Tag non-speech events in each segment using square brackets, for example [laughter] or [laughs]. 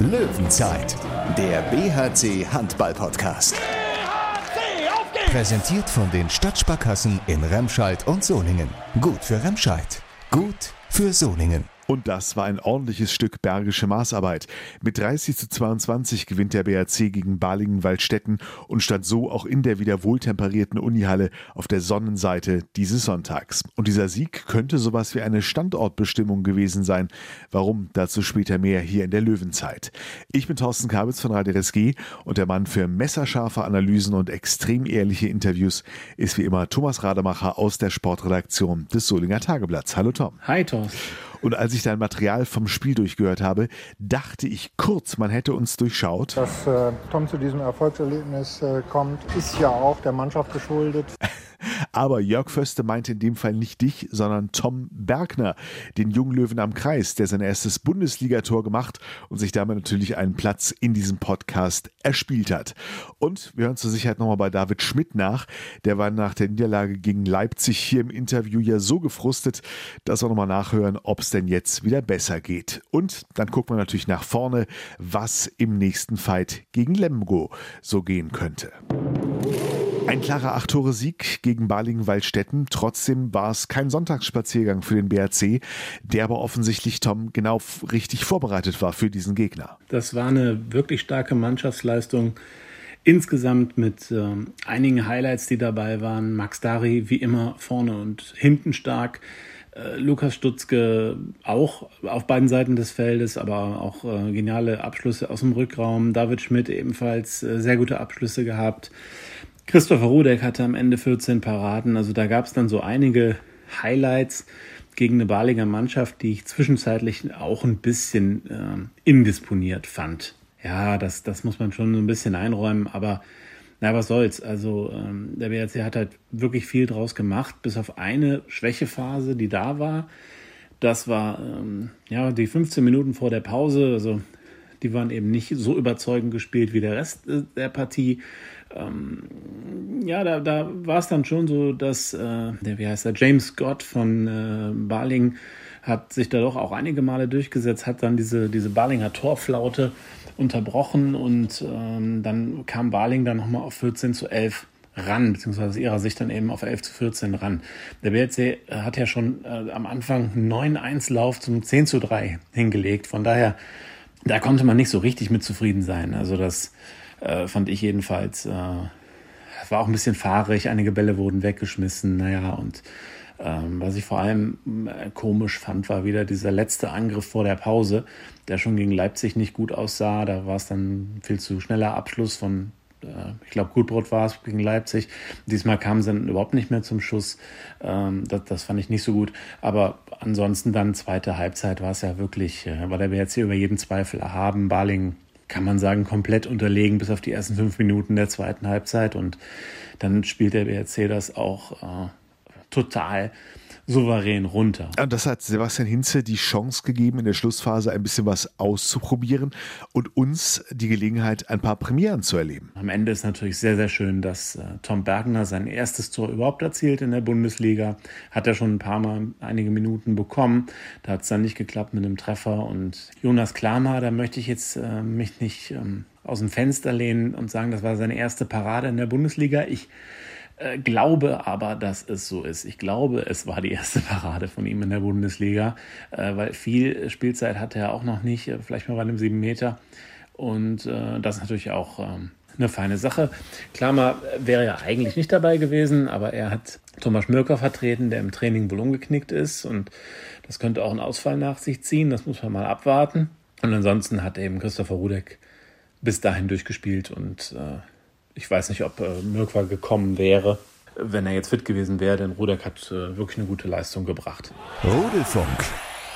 Löwenzeit, der BHC Handball Podcast. BHC, auf geht's! Präsentiert von den Stadtsparkassen in Remscheid und Solingen. Gut für Remscheid, gut für Solingen. Und das war ein ordentliches Stück bergische Maßarbeit. Mit 30 zu 22 gewinnt der BRC gegen Balingen-Waldstätten und stand so auch in der wieder wohltemperierten Unihalle auf der Sonnenseite dieses Sonntags. Und dieser Sieg könnte sowas wie eine Standortbestimmung gewesen sein. Warum? Dazu später mehr hier in der Löwenzeit. Ich bin Thorsten Kabitz von Radio RSG und der Mann für messerscharfe Analysen und extrem ehrliche Interviews ist wie immer Thomas Rademacher aus der Sportredaktion des Solinger Tageblatts. Hallo Tom. Hi Thorsten. Und als ich dein Material vom Spiel durchgehört habe, dachte ich kurz, man hätte uns durchschaut. Dass äh, Tom zu diesem Erfolgserlebnis äh, kommt, ist ja auch der Mannschaft geschuldet. [laughs] Aber Jörg Föste meinte in dem Fall nicht dich, sondern Tom Bergner, den jungen Löwen am Kreis, der sein erstes Bundesligator gemacht und sich damit natürlich einen Platz in diesem Podcast erspielt hat. Und wir hören zur Sicherheit nochmal bei David Schmidt nach. Der war nach der Niederlage gegen Leipzig hier im Interview ja so gefrustet, dass wir nochmal nachhören, ob es denn jetzt wieder besser geht. Und dann gucken wir natürlich nach vorne, was im nächsten Fight gegen Lemgo so gehen könnte. Ein klarer Acht-Tore-Sieg gegen Balingen-Waldstätten. Trotzdem war es kein Sonntagsspaziergang für den BRC, der aber offensichtlich, Tom, genau richtig vorbereitet war für diesen Gegner. Das war eine wirklich starke Mannschaftsleistung. Insgesamt mit äh, einigen Highlights, die dabei waren. Max Dari wie immer vorne und hinten stark. Äh, Lukas Stutzke auch auf beiden Seiten des Feldes, aber auch äh, geniale Abschlüsse aus dem Rückraum. David Schmidt ebenfalls äh, sehr gute Abschlüsse gehabt. Christopher Rudek hatte am Ende 14 Paraden. Also da gab es dann so einige Highlights gegen eine Balinger Mannschaft, die ich zwischenzeitlich auch ein bisschen äh, indisponiert fand. Ja, das, das muss man schon so ein bisschen einräumen, aber na, was soll's. Also ähm, der BRC hat halt wirklich viel draus gemacht, bis auf eine Schwächephase, die da war. Das war ähm, ja die 15 Minuten vor der Pause. Also die waren eben nicht so überzeugend gespielt wie der Rest äh, der Partie ähm, ja, da, da war es dann schon so, dass äh, der, wie heißt der, James Scott von äh, Barling hat sich da doch auch einige Male durchgesetzt, hat dann diese, diese Barlinger Torflaute unterbrochen und ähm, dann kam Barling dann nochmal auf 14 zu 11 ran, beziehungsweise aus ihrer Sicht dann eben auf 11 zu 14 ran. Der äh, hat ja schon äh, am Anfang 9-1-Lauf zum 10 zu 3 hingelegt, von daher, da konnte man nicht so richtig mit zufrieden sein. Also das äh, fand ich jedenfalls. Äh, war auch ein bisschen fahrig, einige Bälle wurden weggeschmissen, naja, und ähm, was ich vor allem äh, komisch fand, war wieder dieser letzte Angriff vor der Pause, der schon gegen Leipzig nicht gut aussah. Da war es dann viel zu schneller Abschluss von, äh, ich glaube, Gutbrot war es gegen Leipzig. Diesmal kamen sie dann überhaupt nicht mehr zum Schuss. Ähm, das, das fand ich nicht so gut. Aber ansonsten dann zweite Halbzeit war es ja wirklich, äh, war der BRC über jeden Zweifel erhaben. Barling kann man sagen, komplett unterlegen bis auf die ersten fünf Minuten der zweiten Halbzeit. Und dann spielt der BRC das auch äh, total souverän runter. Und das hat Sebastian Hinze die Chance gegeben, in der Schlussphase ein bisschen was auszuprobieren und uns die Gelegenheit, ein paar Premieren zu erleben. Am Ende ist natürlich sehr, sehr schön, dass äh, Tom Bergner sein erstes Tor überhaupt erzielt in der Bundesliga. Hat er schon ein paar Mal einige Minuten bekommen. Da hat es dann nicht geklappt mit einem Treffer. Und Jonas Klammer, da möchte ich jetzt äh, mich nicht ähm, aus dem Fenster lehnen und sagen, das war seine erste Parade in der Bundesliga. Ich äh, glaube aber, dass es so ist. Ich glaube, es war die erste [laughs] Parade von ihm in der Bundesliga, äh, weil viel Spielzeit hatte er auch noch nicht, äh, vielleicht mal bei einem 7 Meter. Und äh, das ist natürlich auch ähm, eine feine Sache. Klammer wäre ja eigentlich nicht dabei gewesen, aber er hat Thomas Mürker vertreten, der im Training wohl umgeknickt ist. Und das könnte auch einen Ausfall nach sich ziehen. Das muss man mal abwarten. Und ansonsten hat eben Christopher Rudek bis dahin durchgespielt und äh, ich weiß nicht, ob äh, Mirkwa gekommen wäre, wenn er jetzt fit gewesen wäre, denn Rudek hat äh, wirklich eine gute Leistung gebracht. Rudelfunk.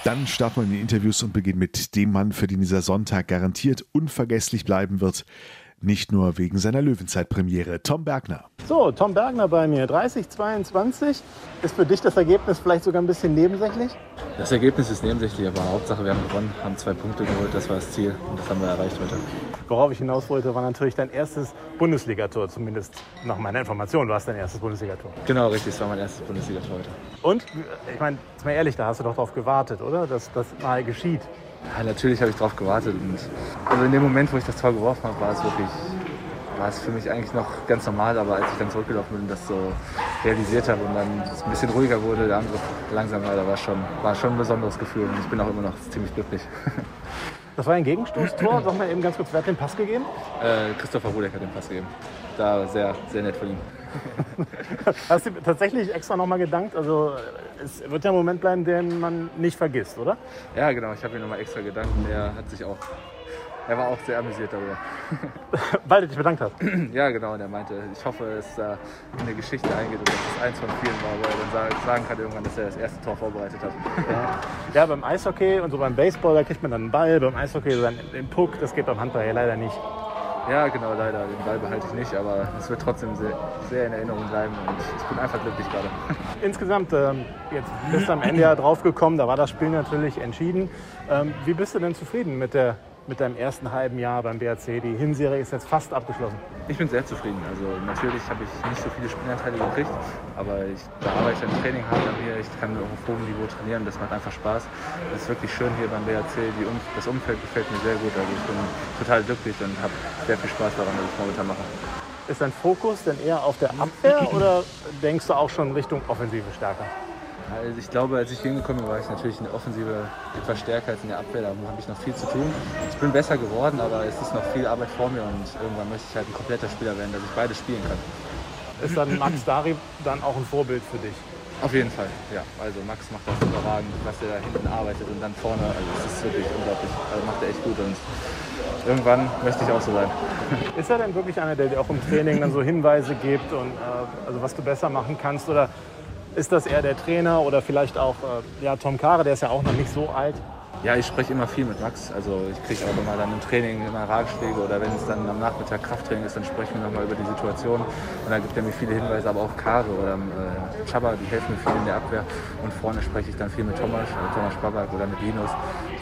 Dann starten wir in die Interviews und beginnen mit dem Mann, für den dieser Sonntag garantiert unvergesslich bleiben wird. Nicht nur wegen seiner Löwenzeitpremiere. Tom Bergner. So, Tom Bergner bei mir. 30-22. Ist für dich das Ergebnis vielleicht sogar ein bisschen nebensächlich? Das Ergebnis ist nebensächlich, aber Hauptsache wir haben gewonnen, haben zwei Punkte geholt. Das war das Ziel und das haben wir erreicht heute. Worauf ich hinaus wollte, war natürlich dein erstes Bundesligator, zumindest nach meiner Information war es dein erstes Bundesligator. Genau, richtig, es war mein erstes Bundesligator heute. Und, ich meine, jetzt mal ehrlich, da hast du doch darauf gewartet, oder? Dass das mal geschieht. Ja, natürlich habe ich darauf gewartet. Und also in dem Moment, wo ich das Tor geworfen habe, war es wirklich war es für mich eigentlich noch ganz normal, aber als ich dann zurückgelaufen bin und das so realisiert habe und dann es ein bisschen ruhiger wurde, der Angriff langsamer, da war schon, war schon ein besonderes Gefühl und ich bin auch immer noch ziemlich glücklich. [laughs] Das war ein Gegenstoßtor. Sag mal eben ganz kurz, wer hat den Pass gegeben? Äh, Christopher Rudek hat den Pass gegeben. Da sehr, sehr nett von ihm. [laughs] Hast du tatsächlich extra nochmal gedankt? Also es wird ja ein Moment bleiben, den man nicht vergisst, oder? Ja, genau. Ich habe ihm nochmal extra gedankt und er hat sich auch er war auch sehr amüsiert darüber. [laughs] Weil er dich bedankt hat. [clears throat] Ja, genau. Und er meinte, ich hoffe, dass da in eine Geschichte und dass es eins von vielen war, wo er dann sagen kann irgendwann, dass er das erste Tor vorbereitet hat. Ja. ja, beim Eishockey und so beim Baseball, da kriegt man dann einen Ball. Beim Eishockey so dann den Puck. Das geht beim Handball ja leider nicht. Ja, genau, leider. Den Ball behalte ich nicht, aber es wird trotzdem sehr, sehr in Erinnerung bleiben und ich bin einfach glücklich gerade. [laughs] Insgesamt, ähm, jetzt bist du am Ende ja drauf gekommen, da war das Spiel natürlich entschieden. Ähm, wie bist du denn zufrieden mit der mit deinem ersten halben Jahr beim BRC. Die Hinserie ist jetzt fast abgeschlossen. Ich bin sehr zufrieden. Also natürlich habe ich nicht so viele Spielanteile gekriegt, aber ich, da arbeite im Training hart an mir. Ich kann auf hohen Niveau trainieren. Das macht einfach Spaß. Es ist wirklich schön hier beim BRC. Die, das Umfeld gefällt mir sehr gut. Also ich bin total glücklich und habe sehr viel Spaß daran, was ich momentan mache. Ist dein Fokus denn eher auf der Abwehr oder denkst du auch schon Richtung Offensive stärker? Also ich glaube, als ich hingekommen bin, war ich natürlich in der Offensive etwas stärker als in der Abwehr. Da habe ich noch viel zu tun. Ich bin besser geworden, aber es ist noch viel Arbeit vor mir und irgendwann möchte ich halt ein kompletter Spieler werden, dass ich beide spielen kann. Ist dann Max Dari dann auch ein Vorbild für dich? Auf jeden Fall, ja. Also Max macht das überragend, was er da hinten arbeitet und dann vorne. Also es ist wirklich unglaublich. Also macht er echt gut und irgendwann möchte ich auch so sein. [laughs] Ist er denn wirklich einer, der dir auch im Training dann so Hinweise gibt und äh, also was du besser machen kannst? Oder ist das eher der Trainer oder vielleicht auch äh, ja, Tom Kare, der ist ja auch noch nicht so alt? Ja, ich spreche immer viel mit Max. Also ich kriege auch immer dann im Training immer Ratschläge oder wenn es dann am Nachmittag Krafttraining ist, dann sprechen wir nochmal über die Situation. Und dann gibt er mir viele Hinweise, aber auch Kare oder äh, Chaba, die helfen mir viel in der Abwehr. Und vorne spreche ich dann viel mit Thomas, äh, Thomas Babak oder mit Linus.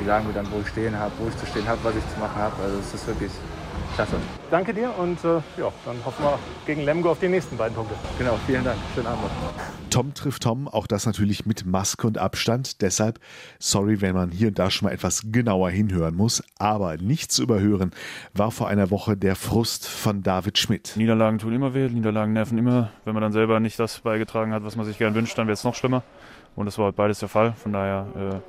Die sagen mir dann, wo ich stehen habe, wo ich zu stehen habe, was ich zu machen habe. Also es ist wirklich klasse. Danke dir und äh, ja, dann hoffen wir gegen Lemgo auf die nächsten beiden Punkte. Genau, vielen Dank. Schönen Abend. Tom trifft Tom, auch das natürlich mit Maske und Abstand. Deshalb, sorry, wenn man hier und da schon mal etwas genauer hinhören muss. Aber nicht zu überhören war vor einer Woche der Frust von David Schmidt. Niederlagen tun immer weh, Niederlagen nerven immer. Wenn man dann selber nicht das beigetragen hat, was man sich gern wünscht, dann wird es noch schlimmer. Und das war beides der Fall. Von daher äh,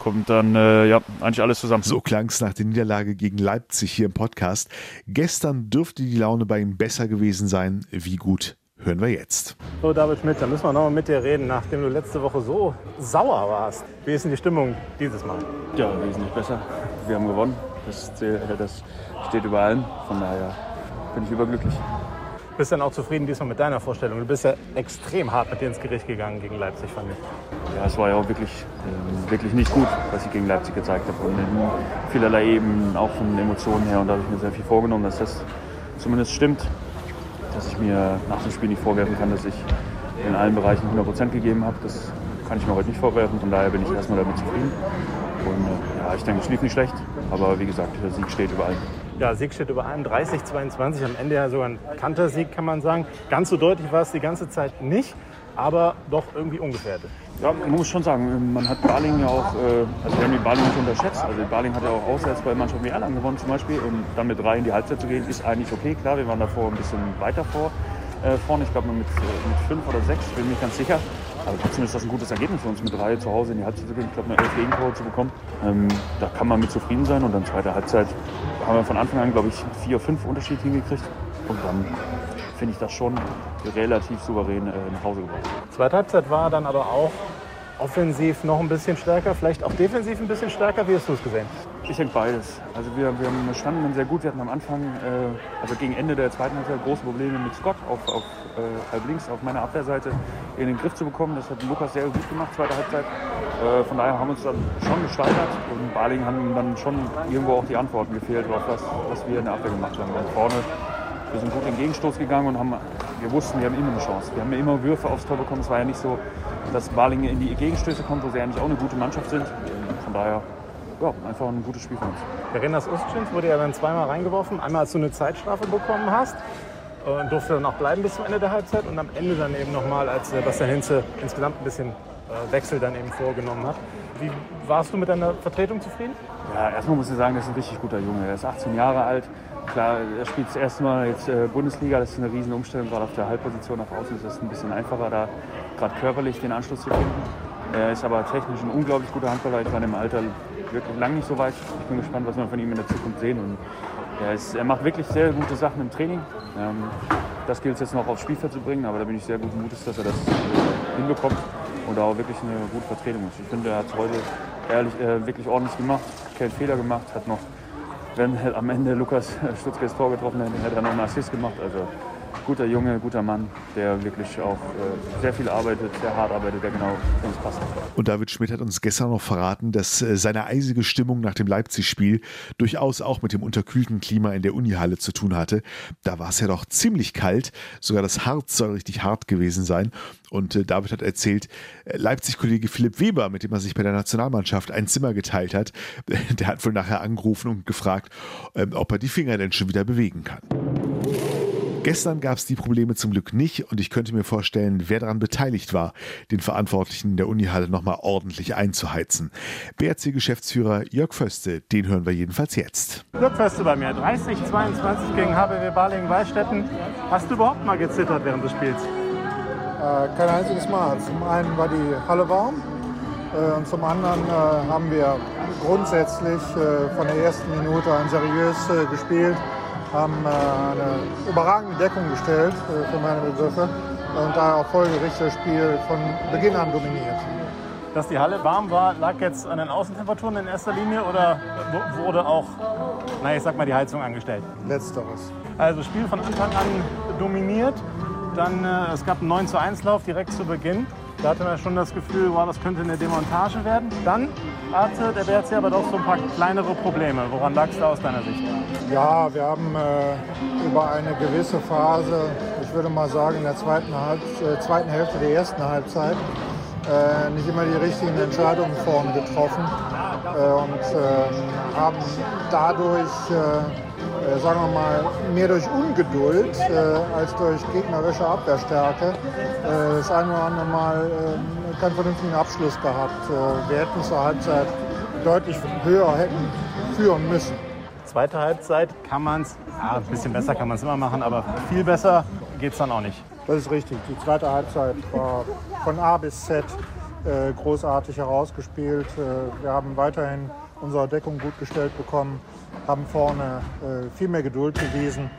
kommt dann äh, ja eigentlich alles zusammen. So klang es nach der Niederlage gegen Leipzig hier im Podcast. Gestern dürfte die Laune bei ihm besser gewesen sein. Wie gut hören wir jetzt. So, David Schmidt, dann müssen wir nochmal mit dir reden, nachdem du letzte Woche so sauer warst. Wie ist denn die Stimmung dieses Mal? Ja, wesentlich besser. Wir haben gewonnen. Das, das steht über allem. Von daher bin ich überglücklich. Bist dann auch zufrieden diesmal mit deiner Vorstellung? Du bist ja extrem hart mit dir ins Gericht gegangen gegen Leipzig, fand ich. Ja, es war ja auch wirklich, äh, wirklich nicht gut, was ich gegen Leipzig gezeigt habe. Und in vielerlei Ebenen, auch von Emotionen her. Und da habe ich mir sehr viel vorgenommen, dass das zumindest stimmt dass ich mir nach dem Spiel nicht vorwerfen kann, dass ich in allen Bereichen 100% gegeben habe. Das kann ich mir heute nicht vorwerfen. Von daher bin ich erstmal damit zufrieden. Und äh, ja, ich denke, es lief nicht schlecht. Aber wie gesagt, der Sieg steht über allem. Ja, Sieg steht über allem. 30, 22. Am Ende ja sogar ein Kantersieg, kann man sagen. Ganz so deutlich war es die ganze Zeit nicht, aber doch irgendwie ungefährdet. Ja, man muss schon sagen, man hat Barling ja auch, äh, also wir haben die Barling nicht unterschätzt. Also Barling hat ja auch auswärts bei Mannschaften wie Erlangen gewonnen zum Beispiel. Und dann mit drei in die Halbzeit zu gehen, ist eigentlich okay. Klar, wir waren davor ein bisschen weiter vor, äh, vorne. Ich glaube mit, äh, mit fünf oder sechs, bin nicht ganz sicher. Aber trotzdem ist das ein gutes Ergebnis für uns, mit drei zu Hause in die Halbzeit zu gehen. Ich glaube, eine elf Gegentore zu bekommen. Ähm, da kann man mit zufrieden sein. Und dann zweite Halbzeit haben wir von Anfang an, glaube ich, vier, fünf Unterschied hingekriegt. Und dann finde ich das schon relativ souverän äh, nach Hause gebracht. Zweite Halbzeit war dann aber auch offensiv noch ein bisschen stärker, vielleicht auch defensiv ein bisschen stärker. Wie hast du es gesehen? Ich denke beides. Also wir, wir standen dann sehr gut. Wir hatten am Anfang, äh, also gegen Ende der zweiten Halbzeit, große Probleme mit Scott auf, auf äh, halb links auf meiner Abwehrseite in den Griff zu bekommen. Das hat Lukas sehr gut gemacht, zweite Halbzeit. Äh, von daher haben wir uns dann schon gesteigert und Baling haben dann schon irgendwo auch die Antworten gefehlt auf das, was wir in der Abwehr gemacht haben. Und vorne, wir sind gut in den Gegenstoß gegangen und haben, wir wussten, wir haben immer eine Chance. Wir haben immer Würfe aufs Tor bekommen. Es war ja nicht so, dass Balinge in die Gegenstöße kommt, wo sie eigentlich auch eine gute Mannschaft sind. Von daher ja, einfach ein gutes Spiel von uns. Renas Ustschins wurde ja dann zweimal reingeworfen. Einmal, als du eine Zeitstrafe bekommen hast und durfte dann auch bleiben bis zum Ende der Halbzeit und am Ende dann eben nochmal, als Bastian Hinze insgesamt ein bisschen Wechsel dann eben vorgenommen hat. wie warst du mit deiner Vertretung zufrieden? Ja, erstmal muss ich sagen, das ist ein richtig guter Junge. Er ist 18 Jahre alt. Klar, er spielt das erste Mal jetzt äh, Bundesliga. Das ist eine riesen Umstellung. Gerade auf der Halbposition nach außen ist das ein bisschen einfacher, da gerade körperlich den Anschluss zu finden. Er ist aber technisch ein unglaublich guter Handballer. Ich war im Alter wirklich lang nicht so weit. Ich bin gespannt, was wir von ihm in der Zukunft sehen. Und er, ist, er macht wirklich sehr gute Sachen im Training. Ähm, das gilt es jetzt noch aufs Spielfeld zu bringen, aber da bin ich sehr guten Mutes, dass er das äh, hinbekommt und auch wirklich eine gute Vertretung ist. Ich finde, er hat heute ehrlich, äh, wirklich ordentlich gemacht, keinen Fehler gemacht, hat noch, wenn am Ende Lukas Stutzke das Tor getroffen hätte, hätte er noch einen Assist gemacht. Also guter Junge, guter Mann, der wirklich auch äh, sehr viel arbeitet, sehr hart arbeitet, der genau für uns passt. Und David Schmidt hat uns gestern noch verraten, dass äh, seine eisige Stimmung nach dem Leipzig-Spiel durchaus auch mit dem unterkühlten Klima in der Unihalle zu tun hatte. Da war es ja doch ziemlich kalt, sogar das Harz soll richtig hart gewesen sein. Und äh, David hat erzählt, äh, Leipzig-Kollege Philipp Weber, mit dem er sich bei der Nationalmannschaft ein Zimmer geteilt hat, [laughs] der hat wohl nachher angerufen und gefragt, ähm, ob er die Finger denn schon wieder bewegen kann. Gestern gab es die Probleme zum Glück nicht und ich könnte mir vorstellen, wer daran beteiligt war, den Verantwortlichen der Unihalle nochmal ordentlich einzuheizen. BRC-Geschäftsführer Jörg Föste, den hören wir jedenfalls jetzt. Jörg Föste bei mir, 30, 22 gegen HBW Balingen-Weißstetten. Hast du überhaupt mal gezittert während des Spiels? Äh, kein einziges Mal. Zum einen war die Halle warm äh, und zum anderen äh, haben wir grundsätzlich äh, von der ersten Minute an seriös äh, gespielt haben äh, eine überragende Deckung gestellt äh, für meine Begriffe und da auch folgerichtig das Spiel von Beginn an dominiert. Dass die Halle warm war, lag jetzt an den Außentemperaturen in erster Linie oder wurde auch, naja, ich sag mal, die Heizung angestellt? Letzteres. Also Spiel von Anfang an dominiert. Dann, äh, es gab einen 9 zu 1 Lauf direkt zu Beginn. Da hatte man schon das Gefühl, wow, das könnte eine Demontage werden. Dann hatte der BRC aber doch so ein paar kleinere Probleme. Woran lag es da aus deiner Sicht? Ja, wir haben äh, über eine gewisse Phase, ich würde mal sagen in der zweiten, Halb äh, zweiten Hälfte der ersten Halbzeit, äh, nicht immer die richtigen Entscheidungen vorne getroffen äh, und ähm, haben dadurch äh, sagen wir mal, mehr durch Ungeduld äh, als durch gegnerische Abwehrstärke äh, das eine oder andere Mal äh, keinen vernünftigen Abschluss gehabt. Äh, wir hätten zur Halbzeit deutlich höher hätten führen müssen. Zweite Halbzeit kann man es, ja, ein bisschen besser kann man es immer machen, aber viel besser geht es dann auch nicht. Das ist richtig. Die zweite Halbzeit war von A bis Z äh, großartig herausgespielt. wir haben weiterhin unsere Deckung gut gestellt bekommen haben vorne äh, viel mehr Geduld bewiesen,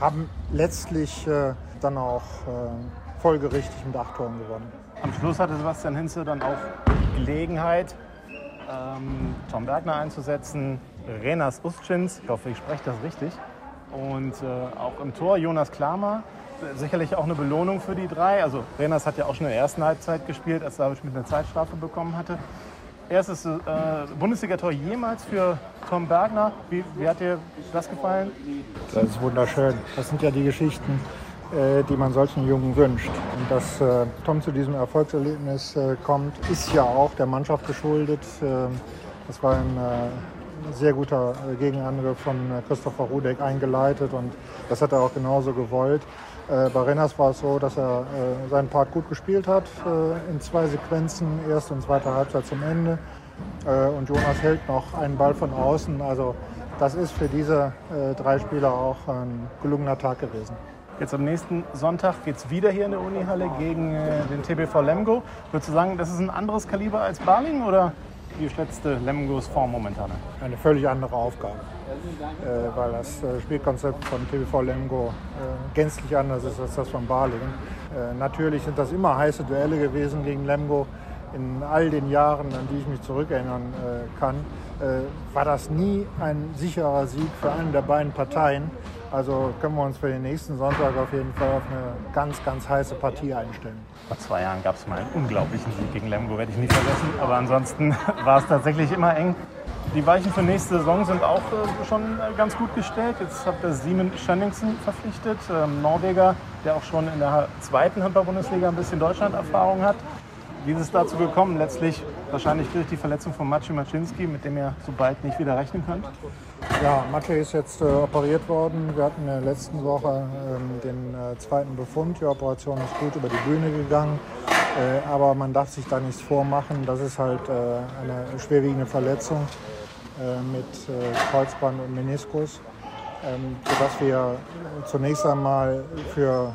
haben letztlich äh, dann auch äh, folgerichtig mit acht Toren gewonnen. Am Schluss hatte Sebastian Hinze dann auch Gelegenheit, ähm, Tom Bergner einzusetzen, Renas Ustschins, ich hoffe, ich spreche das richtig, und äh, auch im Tor Jonas Klamer. Sicherlich auch eine Belohnung für die drei. Also Renas hat ja auch schon in der ersten Halbzeit gespielt, als David mit einer Zeitstrafe bekommen hatte erstes äh, Bundesligator jemals für Tom Bergner. Wie, wie, hat dir das gefallen? Das ist wunderschön. Das sind ja die Geschichten, äh, die man solchen Jungen wünscht. Und dass äh, Tom zu diesem Erfolgserlebnis äh, kommt, ist ja auch der Mannschaft geschuldet. Ähm, das war ein äh, sehr guter äh, Gegenangriff von Christopher Rudek eingeleitet und das hat er auch genauso gewollt. Äh, bei Renners war es so, dass er äh, seinen Part gut gespielt hat äh, in zwei Sequenzen, erste und zweite Halbzeit zum Ende. und Jonas hält noch einen Ball von außen. Also das ist für diese drei Spieler auch ein gelungener Tag gewesen. Jetzt am nächsten Sonntag geht es wieder hier in der Unihalle gegen den TBV Lemgo. Würdest du sagen, das ist ein anderes Kaliber als Barling oder wie schätzt Lemgos Form momentan? Eine völlig andere Aufgabe. Äh, weil das äh, Spielkonzept von TVV Lemgo äh, gänzlich anders ist als das von Balingen. natürlich sind das immer heiße Duelle gewesen gegen Lemgo. In all den Jahren, an die ich mich zurückerinnern kann, war das nie ein sicherer Sieg für eine der beiden Parteien. Also können wir uns für den nächsten Sonntag auf jeden Fall auf eine ganz, ganz heiße Partie einstellen. Vor zwei Jahren gab es mal einen unglaublichen Sieg gegen Lemgo, werde ich nie vergessen. Aber ansonsten [laughs] war es tatsächlich immer eng. Die Weichen für nächste Saison sind auch äh, schon äh, ganz gut gestellt. Jetzt habt ihr Simon Schönningsen verpflichtet, ähm, Norweger, der auch schon in der zweiten Handball-Bundesliga ein bisschen Deutschland-Erfahrung hat. Wie ist es dazu gekommen? Letztlich wahrscheinlich durch die Verletzung von Maciej Maczynski, mit dem ihr so bald nicht wieder rechnen könnt? Ja, Maciej ist jetzt äh, operiert worden. Wir hatten in der letzten Woche ähm, den äh, zweiten Befund. Die Operation ist gut über die Bühne gegangen. Äh, aber man darf sich da nichts vormachen. Das ist halt äh, eine schwerwiegende Verletzung äh, mit äh, Kreuzband und Meniskus, ähm, sodass wir zunächst einmal für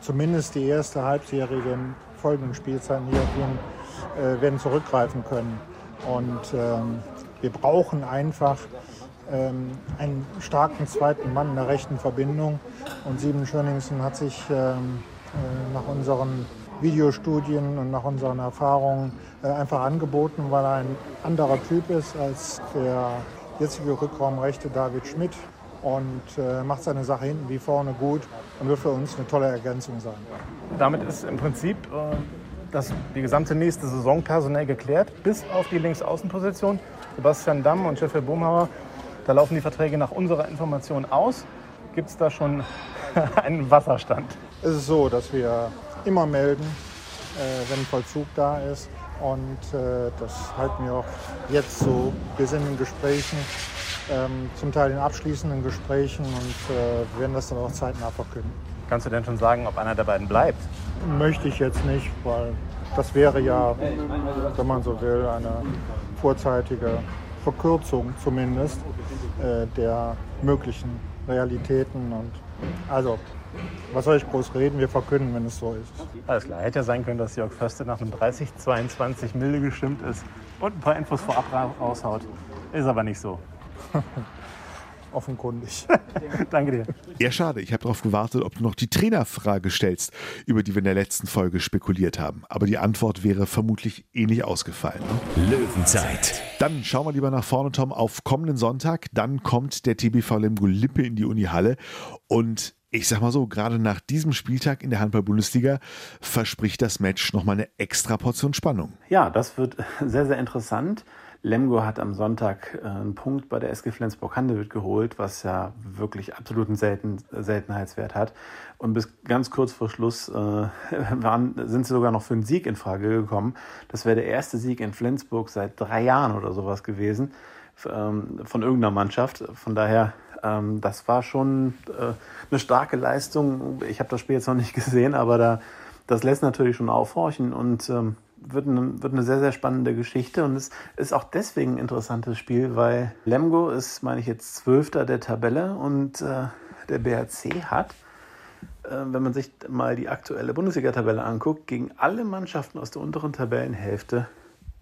zumindest die erste halbjährige folgenden Spielzeiten hier gehen, werden zurückgreifen können. Und ähm, wir brauchen einfach ähm, einen starken zweiten Mann in der rechten Verbindung. Und Sieben Schöningsen hat sich ähm, äh, nach unseren Videostudien und nach unseren Erfahrungen äh, einfach angeboten, weil er ein anderer Typ ist als der jetzige Rückraumrechte David Schmidt und äh, macht seine Sache hinten wie vorne gut und wird für uns eine tolle Ergänzung sein. Damit ist im Prinzip äh, das, die gesamte nächste Saison personell geklärt, bis auf die Linksaußenposition. Sebastian Damm und Jeffrey Boomhauer, da laufen die Verträge nach unserer Information aus. Gibt es da schon [laughs] einen Wasserstand? Es ist so, dass wir immer melden, äh, wenn Vollzug da ist. Und äh, das halten wir auch jetzt so. Wir sind in Gesprächen, ähm, zum Teil in abschließenden Gesprächen und äh, werden das dann auch zeitnah verkünden. Kannst du denn schon sagen, ob einer der beiden bleibt? Möchte ich jetzt nicht, weil das wäre ja, wenn man so will, eine vorzeitige Verkürzung zumindest äh, der möglichen Realitäten. Und also was soll ich groß reden? Wir verkünden, wenn es so ist. Alles klar. Hätte ja sein können, dass Jörg Förster nach einem 30-22 milde gestimmt ist und ein paar Infos vorab raushaut. Ist aber nicht so. [laughs] Offenkundig. [laughs] Danke dir. Ja, schade. Ich habe darauf gewartet, ob du noch die Trainerfrage stellst, über die wir in der letzten Folge spekuliert haben. Aber die Antwort wäre vermutlich ähnlich ausgefallen. Ne? Löwenzeit. Dann schauen wir lieber nach vorne, Tom, auf kommenden Sonntag. Dann kommt der TBV Lemgo Lippe in die Unihalle. Und ich sag mal so, gerade nach diesem Spieltag in der Handball-Bundesliga verspricht das Match nochmal eine extra Portion Spannung. Ja, das wird [laughs] sehr, sehr interessant. Lemgo hat am Sonntag äh, einen Punkt bei der SG Flensburg-Handewitt geholt, was ja wirklich absoluten Selten, Seltenheitswert hat. Und bis ganz kurz vor Schluss äh, [laughs] waren, sind sie sogar noch für einen Sieg in Frage gekommen. Das wäre der erste Sieg in Flensburg seit drei Jahren oder sowas gewesen ähm, von irgendeiner Mannschaft. Von daher ähm, das war schon äh, eine starke Leistung. Ich habe das Spiel jetzt noch nicht [laughs] gesehen, aber da, das lässt natürlich schon aufhorchen und ähm, wird, eine, wird eine sehr, sehr spannende Geschichte. Und es ist auch deswegen ein interessantes Spiel, weil Lemgo ist, meine ich jetzt, Zwölfter der Tabelle und äh, der BRC hat, äh, wenn man sich mal die aktuelle Bundesliga-Tabelle anguckt, gegen alle Mannschaften aus der unteren Tabellenhälfte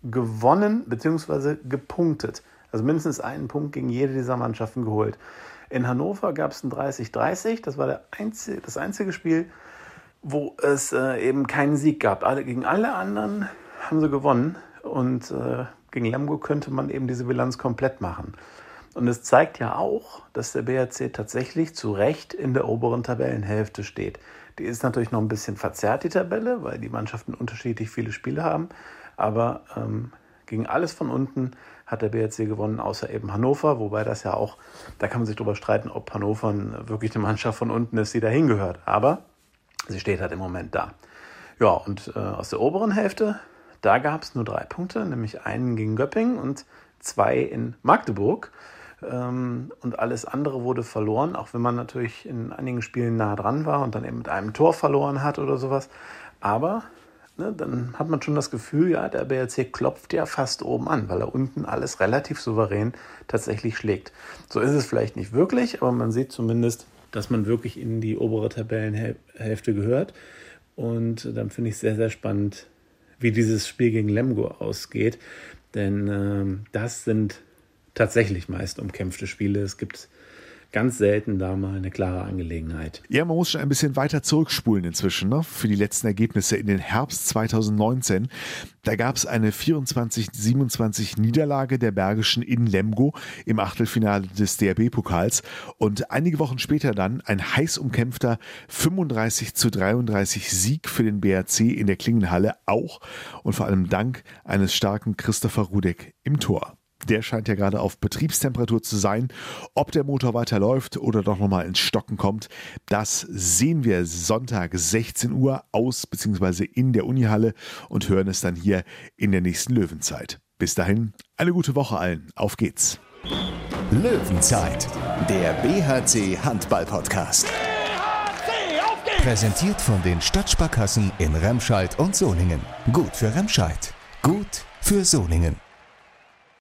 gewonnen bzw. gepunktet. Also mindestens einen Punkt gegen jede dieser Mannschaften geholt. In Hannover gab es ein 30-30, das war einzige, das einzige Spiel, wo es äh, eben keinen Sieg gab. Alle, gegen alle anderen haben sie gewonnen und äh, gegen Lemgo könnte man eben diese Bilanz komplett machen. Und es zeigt ja auch, dass der BRC tatsächlich zu Recht in der oberen Tabellenhälfte steht. Die ist natürlich noch ein bisschen verzerrt, die Tabelle, weil die Mannschaften unterschiedlich viele Spiele haben. Aber ähm, gegen alles von unten hat der BRC gewonnen, außer eben Hannover, wobei das ja auch, da kann man sich drüber streiten, ob Hannover wirklich eine Mannschaft von unten ist, die da hingehört. Aber sie steht halt im Moment da. Ja, und äh, aus der oberen Hälfte, da gab es nur drei Punkte, nämlich einen gegen Göppingen und zwei in Magdeburg. Ähm, und alles andere wurde verloren, auch wenn man natürlich in einigen Spielen nah dran war und dann eben mit einem Tor verloren hat oder sowas. Aber ne, dann hat man schon das Gefühl, ja, der BRC klopft ja fast oben an, weil er unten alles relativ souverän tatsächlich schlägt. So ist es vielleicht nicht wirklich, aber man sieht zumindest, dass man wirklich in die obere Tabellenhälfte gehört. Und dann finde ich sehr, sehr spannend, wie dieses Spiel gegen Lemgo ausgeht. Denn ähm, das sind tatsächlich meist umkämpfte Spiele. Es gibt ganz selten da mal eine klare Angelegenheit. Ja, man muss schon ein bisschen weiter zurückspulen inzwischen, ne? für die letzten Ergebnisse in den Herbst 2019. Da gab es eine 24-27 Niederlage der Bergischen in Lemgo im Achtelfinale des DRB-Pokals und einige Wochen später dann ein heiß umkämpfter 35 zu 33 Sieg für den BRC in der Klingenhalle auch und vor allem dank eines starken Christopher Rudek im Tor der scheint ja gerade auf Betriebstemperatur zu sein. Ob der Motor weiterläuft oder doch nochmal ins Stocken kommt, das sehen wir Sonntag 16 Uhr aus bzw. in der Unihalle und hören es dann hier in der nächsten Löwenzeit. Bis dahin, eine gute Woche allen. Auf geht's. Löwenzeit, der BHC Handball Podcast. BHC, auf geht's! Präsentiert von den Stadtsparkassen in Remscheid und Solingen. Gut für Remscheid. Gut für Solingen.